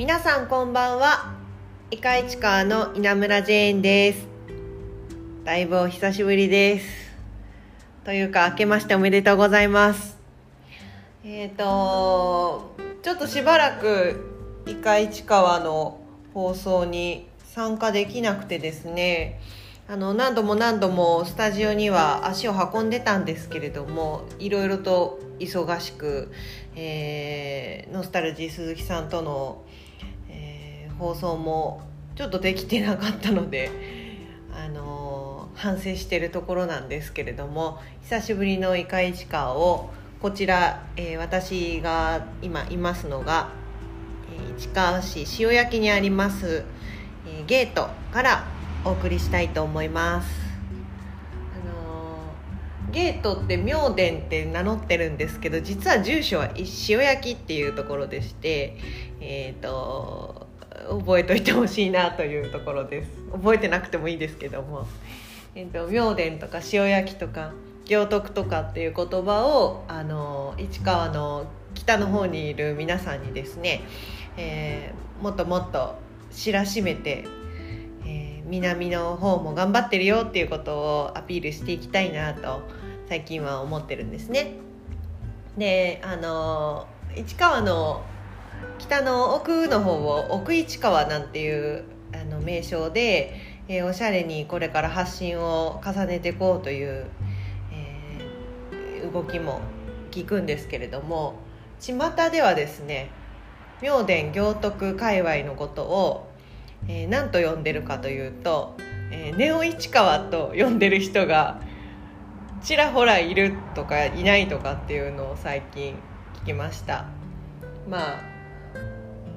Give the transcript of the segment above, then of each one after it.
皆さんこんばんは。イカイチカーの稲村ジェーンです。だいぶお久しぶりです。というか明けましておめでとうございます。えっ、ー、とちょっとしばらくイカイチカワの放送に参加できなくてですね。あの何度も何度もスタジオには足を運んでたんですけれどもいろいろと忙しく、えー、ノスタルジー鈴木さんとの、放送もちょっとできてなかったので、あの、反省してるところなんですけれども久しぶりのイカイチカをこちら、えー、私が今いますのが、え市川市塩焼にあります、えゲートからお送りしたいと思います。あのゲートって明殿って名乗ってるんですけど実は住所は塩焼っていうところでしてえっ、ー、と覚えといてほしいなというところです覚えてなくてもいいですけども、えーと、明殿とか塩焼きとか行徳とかっていう言葉をあの市川の北の方にいる皆さんにですね、えー、もっともっと知らしめてえ南の方も頑張ってるよっていうことをアピールしていきたいなと最近は思ってるんですね。であの市川の北の奥の方を奥市川なんていうあの名称で、えー、おしゃれにこれから発信を重ねていこうという、えー、動きも聞くんですけれども巷ではですね明殿行徳界隈のことをえー、何と呼んでるかというと、えー、ネオ市川と呼んでる人がちらほらいるとかいないとかっていうのを最近聞きました。まあ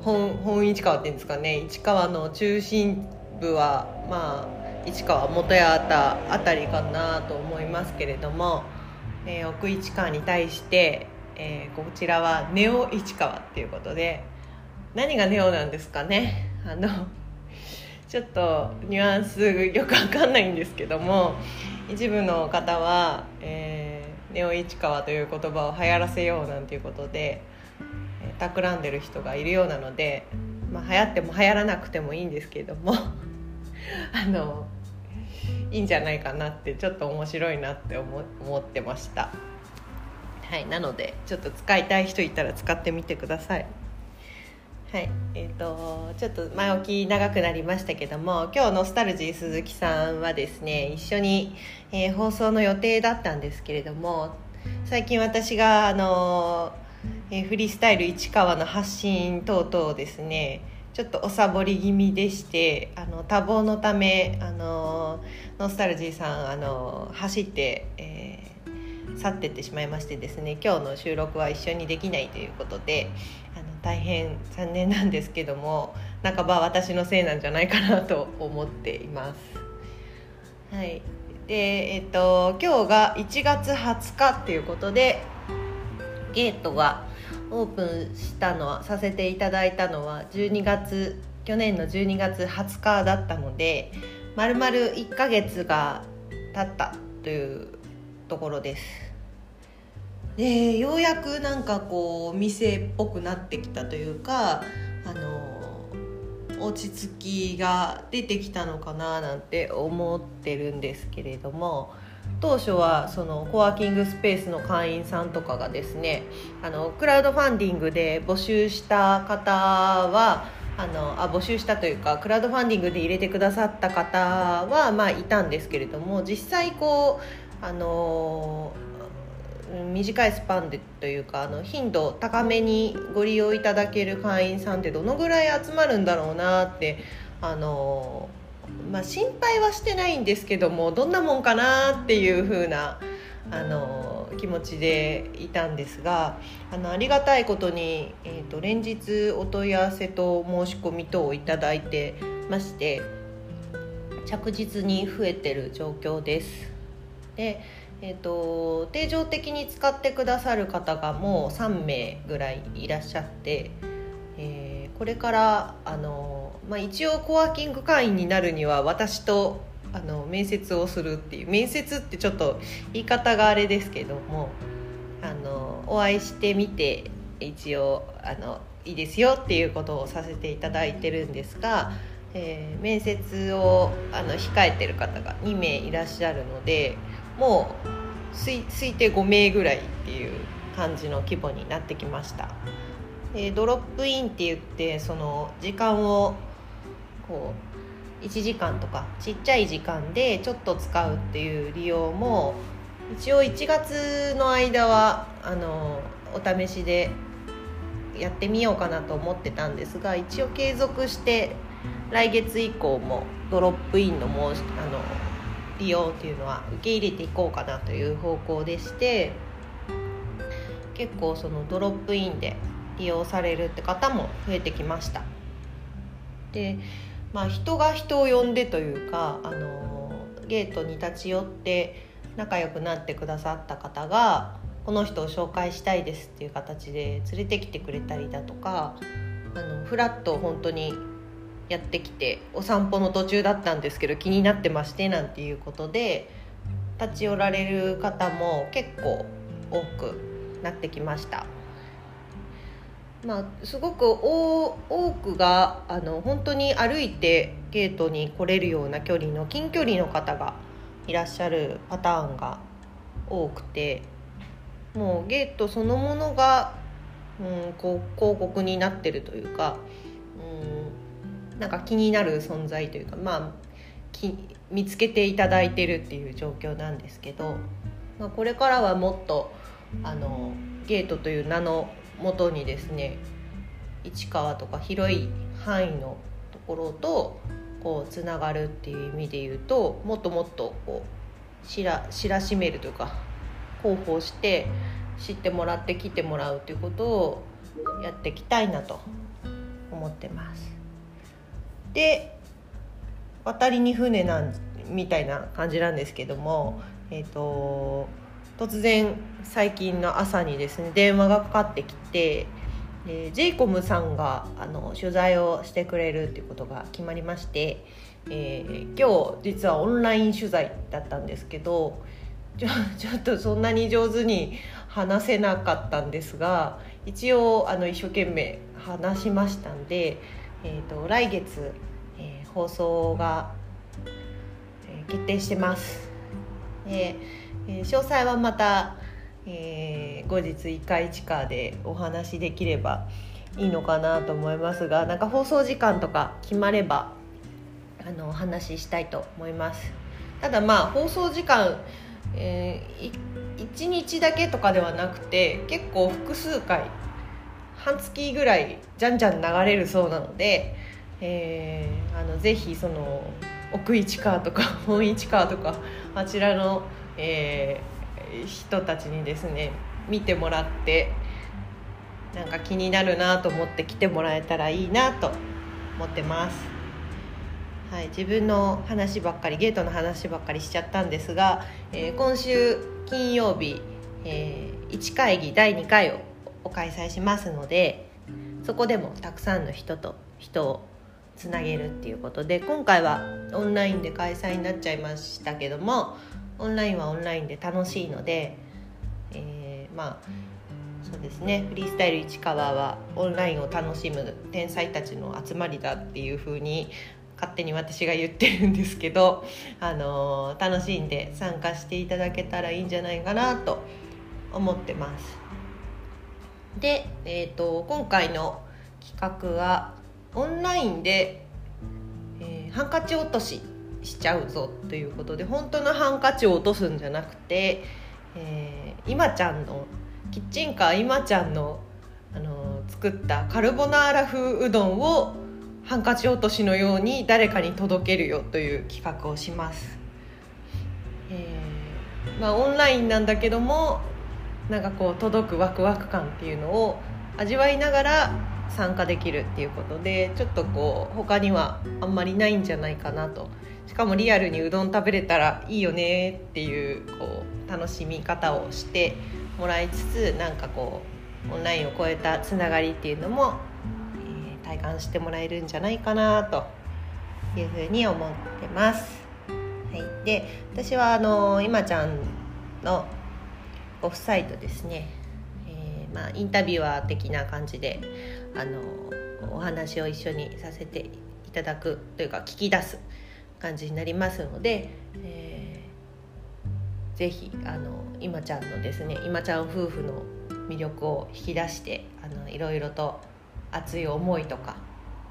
本本市川っていうんですかね。市川の中心部はまあ市川元谷あたりかなと思いますけれども、えー、奥市川に対して、えー、こちらはネオ市川っていうことで何がネオなんですかね。あのちょっとニュアンスよくわかんないんですけども一部の方は、えー、ネオ市川という言葉を流行らせようなんていうことで、企んでる人がいるようなので、まあ、流行っても流行らなくてもいいんですけれども あのいいんじゃないかなってちょっと面白いなって思思ってました。はいなのでちょっと使いたい人いたら使ってみてください。はいえーと、ちょっと前置き長くなりましたけども今日ノスタルジー鈴木さんはですね一緒に、えー、放送の予定だったんですけれども最近私があの、えー、フリースタイル市川の発信等々ですね。ちょっとおサボり気味でしてあの多忙のためあのノスタルジーさんあの走って、えー、去ってってしまいましてですね。今日の収録は一緒にできないということで大変残念なんですけども半ば私のせいなんじゃないかなと思っています。はい。でえっと、今日が1月20日っていうことでゲートがオープンしたのはさせていただいたのは12月去年の12月20日だったのでまるまる1ヶ月が経ったというところです。でようやくなんかこう店っぽくなってきたというかあの落ち着きが出てきたのかななんて思ってるんですけれども当初はそのコワーキングスペースの会員さんとかがですねあのクラウドファンディングで募集した方はあのあ募集したというかクラウドファンディングで入れてくださった方はまあいたんですけれども実際こうあの短いスパンでというかあの頻度高めにご利用いただける会員さんってどのぐらい集まるんだろうなってあの、まあ、心配はしてないんですけどもどんなもんかなっていう風なあの気持ちでいたんですがあのありがたいことに、えーと、連日お問い合わせと申し込み等をいただいてまして着実に増えてる状況です。でえーと、定常的に使ってくださる方がもう3名ぐらいいらっしゃって、えー、これからあの、まあ、一応コワーキング会員になるには私とあの面接をするっていう面接ってちょっと言い方があれですけどもあのお会いしてみて一応あのいいですよっていうことをさせていただいてるんですが、えー、面接をあの控えてる方が2名いらっしゃるのでもう推定5名ぐらいっていう感じの規模になってきました。えドロップインって言ってその時間をこう1時間とかちっちゃい時間でちょっと使うっていう利用も一応1月の間はあのお試しでやってみようかなと思ってたんですが一応継続して来月以降もドロップインの申しあの利用っていうのは受け入れていこうかなという方向でして結構そのドロップインで利用されるって方も増えてきました。でまあ人が人を呼んでというかあのゲートに立ち寄って仲良くなってくださった方がこの人を紹介したいですっていう形で連れてきてくれたりだとかあのフラット本当にやってきてお散歩の途中だったんですけど気になってましてなんていうことで立ち寄られる方も結構多くなってきました。まあ、すごく多くがあの本当に歩いてゲートに来れるような距離の近距離の方がいらっしゃるパターンが多くてもうゲートそのものが、うん、こう広告になってるというか、うん、なんか気になる存在というかまあき見つけていただいてるっていう状況なんですけど、まあ、これからはもっとあのゲートという名のもとにですね市川とか広い範囲のところとこうつながるっていう意味で言うともっともっとこう知ら知らしめるというか広報して知ってもらって来てもらうということをやっていきたいなと思ってます。で渡りに船なんみたいな感じなんですけども、えーと突然最近の朝にですね電話がかかってきてでジェイコムさんがあの取材をしてくれるっていうことが決まりまして、えー、今日実はオンライン取材だったんですけどちょ ちょっとそんなに上手に話せなかったんですが一応あの一生懸命話しましたんで、えーと、来月、えー、放送が、え、決定してます。えーえー、詳細はまた、えー、後日一回一課でお話できればいいのかなと思いますがなんか放送時間とか決まればあのお話ししたいと思います。ただまあ放送時間、えー、1日だけとかではなくて結構複数回半月ぐらいじゃんじゃん流れるそうなので、えー、あのぜひその奥市川とか本市川とかあちらのえー、人たちにですね見てもらってなんか気になるなと思って来てもらえたらいいなと思ってます。はい、自分の話ばっかりゲートの話ばっかりしちゃったんですが、えー、今週金曜日、えー、1会議第2回を開催しますのでそこでもたくさんの人と人をつなげるっていうことで今回はオンラインで開催になっちゃいましたけどもオンラインはオンラインで楽しいので、えー、まあそうですねフリースタイル市川はオンラインを楽しむ天才たちの集まりだっていう風に勝手に私が言ってるんですけど、あのー、楽しんで参加していただけたらいいんじゃないかなと思ってます。で、えーと、今回の企画はオンラインで、えー、ハンカチ落とししちゃうぞということで本当のハンカチを落とすんじゃなくて、えー、今ちゃんのキッチンカー今ちゃんの、あのー、作ったカルボナーラ風うどんをハンカチ落としのように誰かに届けるよという企画をします。えー、まあ、オンラインなんだけどもなんかこう届くワクワク感っていうのを味わいながら参加できるっていうことでちょっとこう他にはあんまりないんじゃないかなとしかもリアルにうどん食べれたらいいよねっていうこう楽しみ方をしてもらいつつなんかこうオンラインを超えたつながりっていうのも、えー、体感してもらえるんじゃないかなというふうに思ってます。はい、で私はあの今ちゃんのオフサイトですね、まあ、インタビュアー的な感じであのお話を一緒にさせていただくというか聞き出す感じになりますので、えー、ぜひあの今ちゃんのですね今ちゃん夫婦の魅力を引き出してあのいろいろと熱い思いとか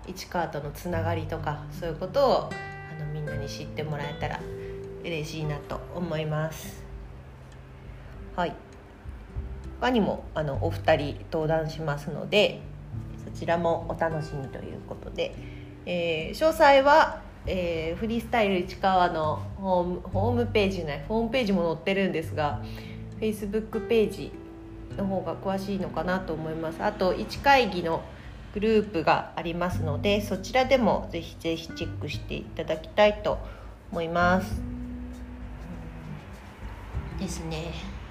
市川とのつながりとかそういうことをあのみんなに知ってもらえたら嬉しいなと思います。はい。他にもあのお二人登壇しますのでそちらもお楽しみということで、えー、詳細は、えー、フリースタイル市川のホームホームページないホームページも載ってるんですが Facebook ページの方が詳しいのかなと思います。あと1会議のグループがありますのでそちらでもぜひぜひチェックしていただきたいと思います。ですね。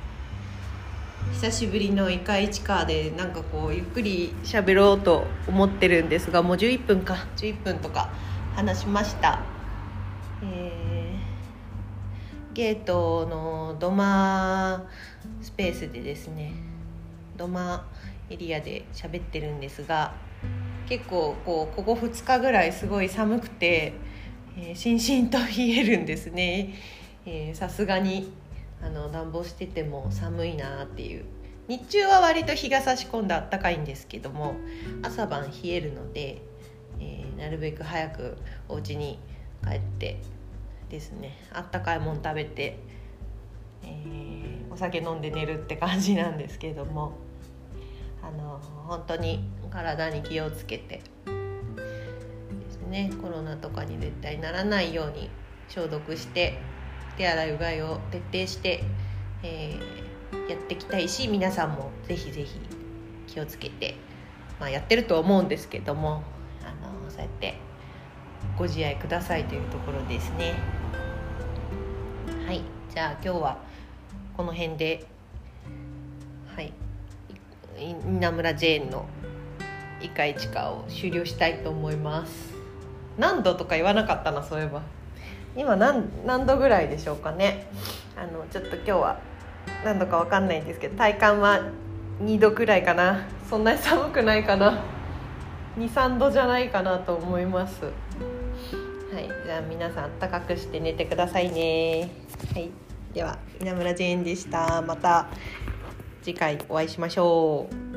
久しぶりのイカイチカでなんかこうゆっくり喋ろうと思ってるんですがもう11分か。11分とか話しました、えー、ゲートの土間スペースでですね土間エリアで喋ってるんですが結構こうここ2日ぐらいすごい寒くて、えー、しんしんと冷えるんですね。さすがにあの暖房してても寒いなっていう。日中は割と日が差し込んであったかいんですけども朝晩冷えるので、えー、なるべく早くお家に帰ってですねあったかいもん食べて、えー、お酒飲んで寝るって感じなんですけどもあの本当に体に気をつけてですねコロナとかに絶対ならないように消毒して手洗いうがいを徹底して、えー、やっていきたいし皆さんもぜひぜひ気をつけて、まあ、やってると思うんですけどもあのそうやってご自愛くださいというところですね。はいじゃあ今日はこの辺ではい稲村ジェーンの「イカイチカ」を終了したいと思います。何度とか言わなかったなそういえば。今何何度ぐらいでしょうかね。あのちょっと今日は何度か分かんないんですけど体感は2度くらいかな。そんなに寒くないかな。23度じゃないかなと思います。はい。じゃあ皆さん暖かくして寝てくださいね。はい。では稲村ジェーンでした。また次回お会いしましょう。